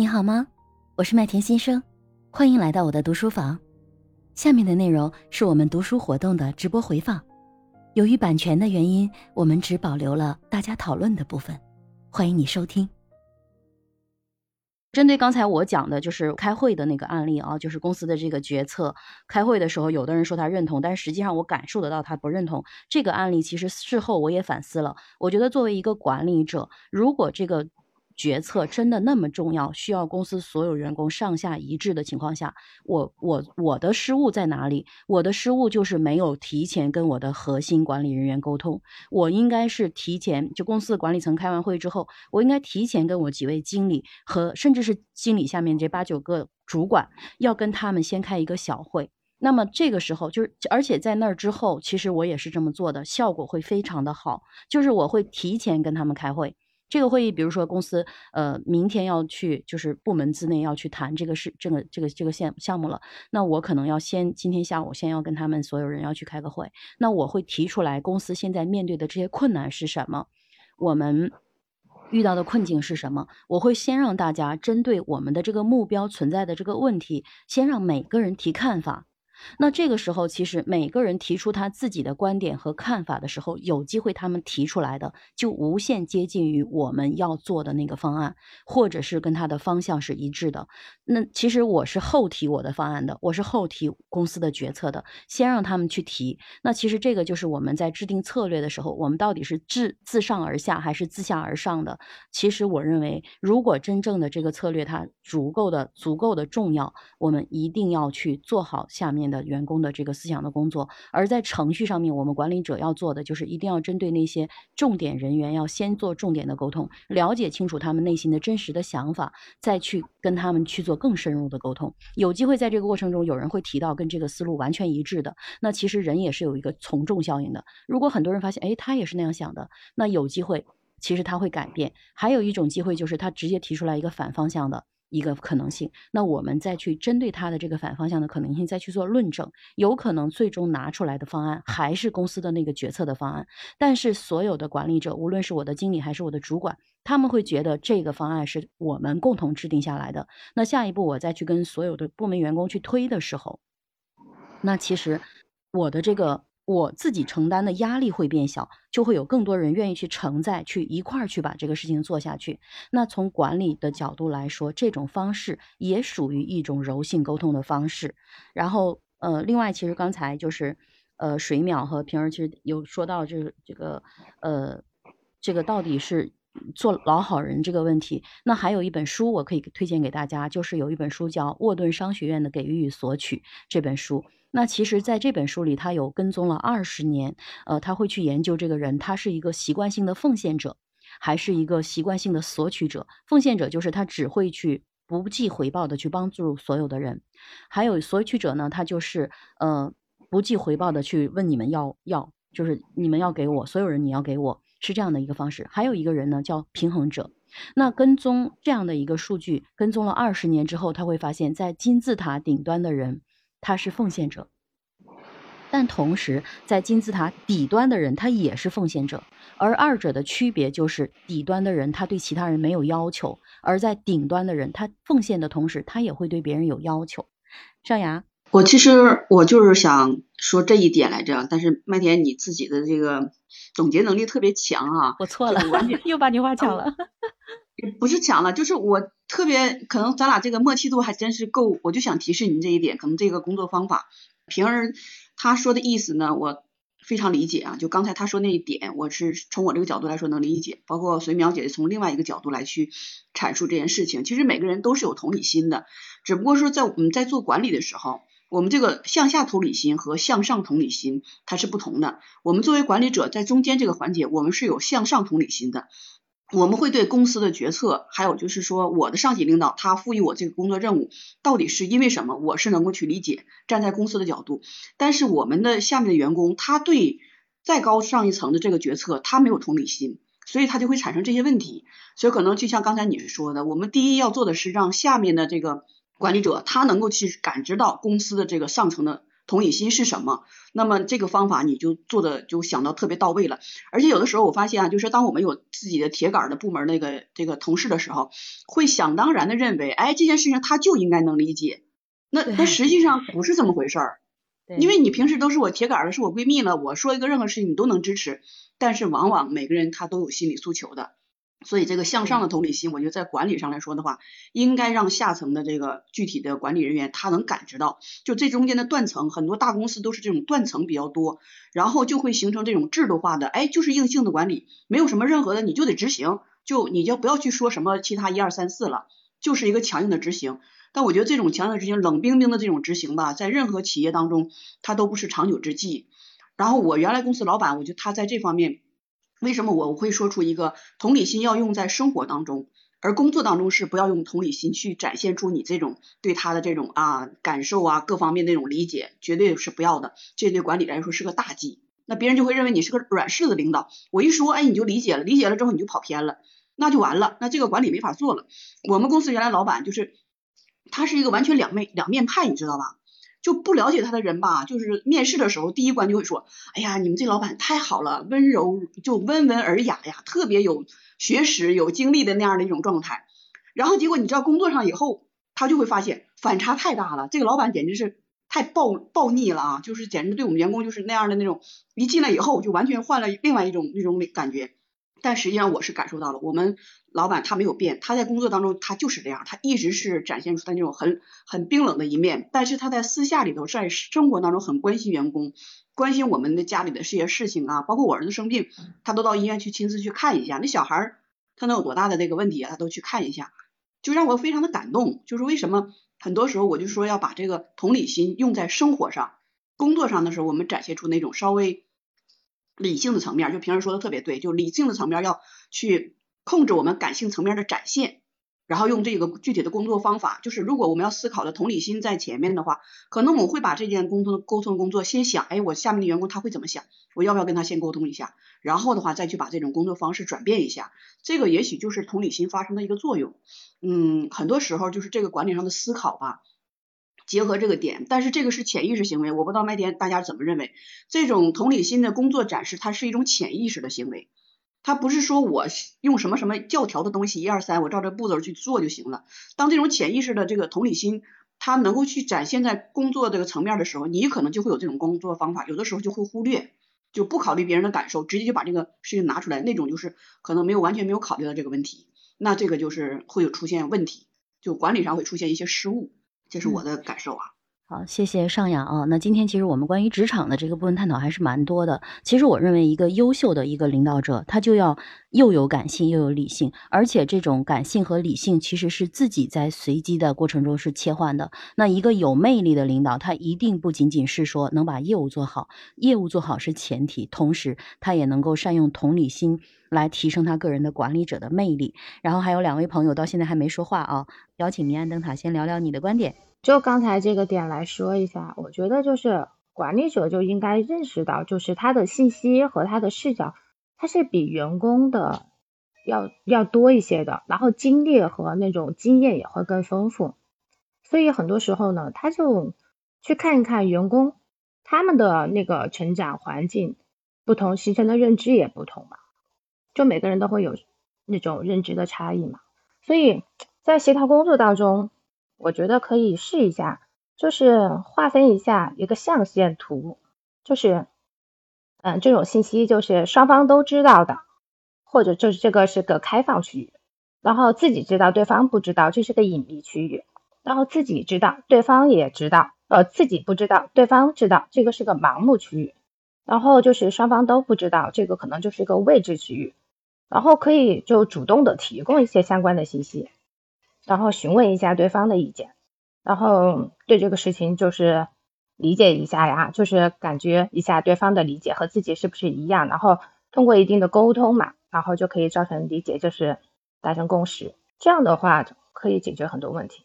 你好吗？我是麦田先生，欢迎来到我的读书房。下面的内容是我们读书活动的直播回放，由于版权的原因，我们只保留了大家讨论的部分。欢迎你收听。针对刚才我讲的，就是开会的那个案例啊，就是公司的这个决策，开会的时候，有的人说他认同，但是实际上我感受得到他不认同。这个案例其实事后我也反思了，我觉得作为一个管理者，如果这个。决策真的那么重要，需要公司所有员工上下一致的情况下，我我我的失误在哪里？我的失误就是没有提前跟我的核心管理人员沟通。我应该是提前，就公司管理层开完会之后，我应该提前跟我几位经理和甚至是经理下面这八九个主管，要跟他们先开一个小会。那么这个时候就是，而且在那儿之后，其实我也是这么做的，效果会非常的好。就是我会提前跟他们开会。这个会议，比如说公司，呃，明天要去，就是部门之内要去谈这个事，这个这个这个项项目了。那我可能要先今天下午先要跟他们所有人要去开个会。那我会提出来，公司现在面对的这些困难是什么？我们遇到的困境是什么？我会先让大家针对我们的这个目标存在的这个问题，先让每个人提看法。那这个时候，其实每个人提出他自己的观点和看法的时候，有机会他们提出来的就无限接近于我们要做的那个方案，或者是跟他的方向是一致的。那其实我是后提我的方案的，我是后提公司的决策的，先让他们去提。那其实这个就是我们在制定策略的时候，我们到底是自自上而下还是自下而上的？其实我认为，如果真正的这个策略它足够的足够的重要，我们一定要去做好下面。的员工的这个思想的工作，而在程序上面，我们管理者要做的就是一定要针对那些重点人员，要先做重点的沟通，了解清楚他们内心的真实的想法，再去跟他们去做更深入的沟通。有机会在这个过程中，有人会提到跟这个思路完全一致的，那其实人也是有一个从众效应的。如果很多人发现，哎，他也是那样想的，那有机会，其实他会改变。还有一种机会就是他直接提出来一个反方向的。一个可能性，那我们再去针对它的这个反方向的可能性再去做论证，有可能最终拿出来的方案还是公司的那个决策的方案，但是所有的管理者，无论是我的经理还是我的主管，他们会觉得这个方案是我们共同制定下来的。那下一步我再去跟所有的部门员工去推的时候，那其实我的这个。我自己承担的压力会变小，就会有更多人愿意去承载，去一块儿去把这个事情做下去。那从管理的角度来说，这种方式也属于一种柔性沟通的方式。然后，呃，另外，其实刚才就是，呃，水淼和平儿其实有说到，就是这个，呃，这个到底是做老好人这个问题。那还有一本书我可以推荐给大家，就是有一本书叫沃顿商学院的《给予与索取》这本书。那其实，在这本书里，他有跟踪了二十年，呃，他会去研究这个人，他是一个习惯性的奉献者，还是一个习惯性的索取者？奉献者就是他只会去不计回报的去帮助所有的人，还有索取者呢，他就是呃不计回报的去问你们要要，就是你们要给我，所有人你要给我，是这样的一个方式。还有一个人呢，叫平衡者。那跟踪这样的一个数据，跟踪了二十年之后，他会发现，在金字塔顶端的人。他是奉献者，但同时在金字塔底端的人，他也是奉献者。而二者的区别就是，底端的人他对其他人没有要求，而在顶端的人，他奉献的同时，他也会对别人有要求。上牙，我其实我就是想说这一点来着，但是麦田你自己的这个总结能力特别强啊，我错了，又把你话抢了。不是抢了，就是我特别可能咱俩这个默契度还真是够，我就想提示您这一点，可能这个工作方法，平儿他说的意思呢，我非常理解啊，就刚才他说那一点，我是从我这个角度来说能理解，包括随苗姐姐从另外一个角度来去阐述这件事情，其实每个人都是有同理心的，只不过说在我们在做管理的时候，我们这个向下同理心和向上同理心它是不同的，我们作为管理者在中间这个环节，我们是有向上同理心的。我们会对公司的决策，还有就是说我的上级领导他赋予我这个工作任务，到底是因为什么？我是能够去理解，站在公司的角度。但是我们的下面的员工，他对再高上一层的这个决策，他没有同理心，所以他就会产生这些问题。所以可能就像刚才你说的，我们第一要做的是让下面的这个管理者，他能够去感知到公司的这个上层的。同理心是什么，那么这个方法你就做的就想到特别到位了。而且有的时候我发现啊，就是当我们有自己的铁杆的部门那个这个同事的时候，会想当然的认为，哎，这件事情他就应该能理解。那那实际上不是这么回事儿，因为你平时都是我铁杆的，是我闺蜜了，我说一个任何事情你都能支持，但是往往每个人他都有心理诉求的。所以这个向上的同理心，我觉得在管理上来说的话，应该让下层的这个具体的管理人员他能感知到，就这中间的断层，很多大公司都是这种断层比较多，然后就会形成这种制度化的，哎，就是硬性的管理，没有什么任何的，你就得执行，就你就不要去说什么其他一二三四了，就是一个强硬的执行。但我觉得这种强硬的执行，冷冰冰的这种执行吧，在任何企业当中，它都不是长久之计。然后我原来公司老板，我觉得他在这方面。为什么我会说出一个同理心要用在生活当中，而工作当中是不要用同理心去展现出你这种对他的这种啊感受啊各方面那种理解，绝对是不要的。这对管理来说是个大忌。那别人就会认为你是个软柿子领导，我一说，哎，你就理解了，理解了之后你就跑偏了，那就完了，那这个管理没法做了。我们公司原来老板就是他是一个完全两面两面派，你知道吧？就不了解他的人吧，就是面试的时候第一关就会说，哎呀，你们这老板太好了，温柔就温文尔雅呀，特别有学识、有经历的那样的一种状态。然后结果你知道工作上以后，他就会发现反差太大了，这个老板简直是太暴暴逆了啊，就是简直对我们员工就是那样的那种，一进来以后就完全换了另外一种那种感觉。但实际上我是感受到了，我们老板他没有变，他在工作当中他就是这样，他一直是展现出他那种很很冰冷的一面，但是他在私下里头在生活当中很关心员工，关心我们的家里的这些事情啊，包括我儿子生病，他都到医院去亲自去看一下，那小孩他能有多大的那个问题啊，他都去看一下，就让我非常的感动，就是为什么很多时候我就说要把这个同理心用在生活上，工作上的时候我们展现出那种稍微。理性的层面，就平时说的特别对，就理性的层面要去控制我们感性层面的展现，然后用这个具体的工作方法，就是如果我们要思考的同理心在前面的话，可能我会把这件工作沟通工作先想，哎，我下面的员工他会怎么想，我要不要跟他先沟通一下，然后的话再去把这种工作方式转变一下，这个也许就是同理心发生的一个作用。嗯，很多时候就是这个管理上的思考吧。结合这个点，但是这个是潜意识行为，我不知道麦田大家怎么认为？这种同理心的工作展示，它是一种潜意识的行为，它不是说我用什么什么教条的东西一二三，我照着步骤去做就行了。当这种潜意识的这个同理心，它能够去展现在工作这个层面的时候，你可能就会有这种工作方法，有的时候就会忽略，就不考虑别人的感受，直接就把这个事情拿出来，那种就是可能没有完全没有考虑到这个问题，那这个就是会有出现问题，就管理上会出现一些失误。这是我的感受啊。好，谢谢尚雅啊。那今天其实我们关于职场的这个部分探讨还是蛮多的。其实我认为一个优秀的一个领导者，他就要又有感性又有理性，而且这种感性和理性其实是自己在随机的过程中是切换的。那一个有魅力的领导，他一定不仅仅是说能把业务做好，业务做好是前提，同时他也能够善用同理心来提升他个人的管理者的魅力。然后还有两位朋友到现在还没说话啊，邀请明暗灯塔先聊聊你的观点。就刚才这个点来说一下，我觉得就是管理者就应该认识到，就是他的信息和他的视角，他是比员工的要要多一些的，然后经历和那种经验也会更丰富，所以很多时候呢，他就去看一看员工他们的那个成长环境不同，形成的认知也不同嘛，就每个人都会有那种认知的差异嘛，所以在协调工作当中。我觉得可以试一下，就是划分一下一个象限图，就是，嗯，这种信息就是双方都知道的，或者就是这个是个开放区域，然后自己知道对方不知道，这是个隐秘区域，然后自己知道对方也知道，呃，自己不知道对方知道，这个是个盲目区域，然后就是双方都不知道，这个可能就是一个未知区域，然后可以就主动的提供一些相关的信息。然后询问一下对方的意见，然后对这个事情就是理解一下呀，就是感觉一下对方的理解和自己是不是一样，然后通过一定的沟通嘛，然后就可以造成理解，就是达成共识。这样的话可以解决很多问题。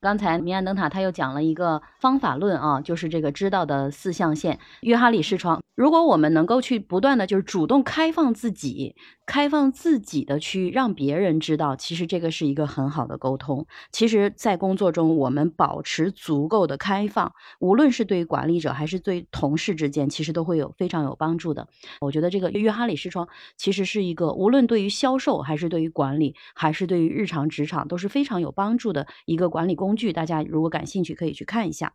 刚才明暗灯塔他又讲了一个方法论啊，就是这个知道的四象限。约哈里视窗如果我们能够去不断的就是主动开放自己，开放自己的去让别人知道，其实这个是一个很好的沟通。其实，在工作中，我们保持足够的开放，无论是对于管理者还是对同事之间，其实都会有非常有帮助的。我觉得这个约哈里视窗其实是一个无论对于销售还是对于管理，还是对于日常职场都是非常有帮助的一个管理工具。大家如果感兴趣，可以去看一下。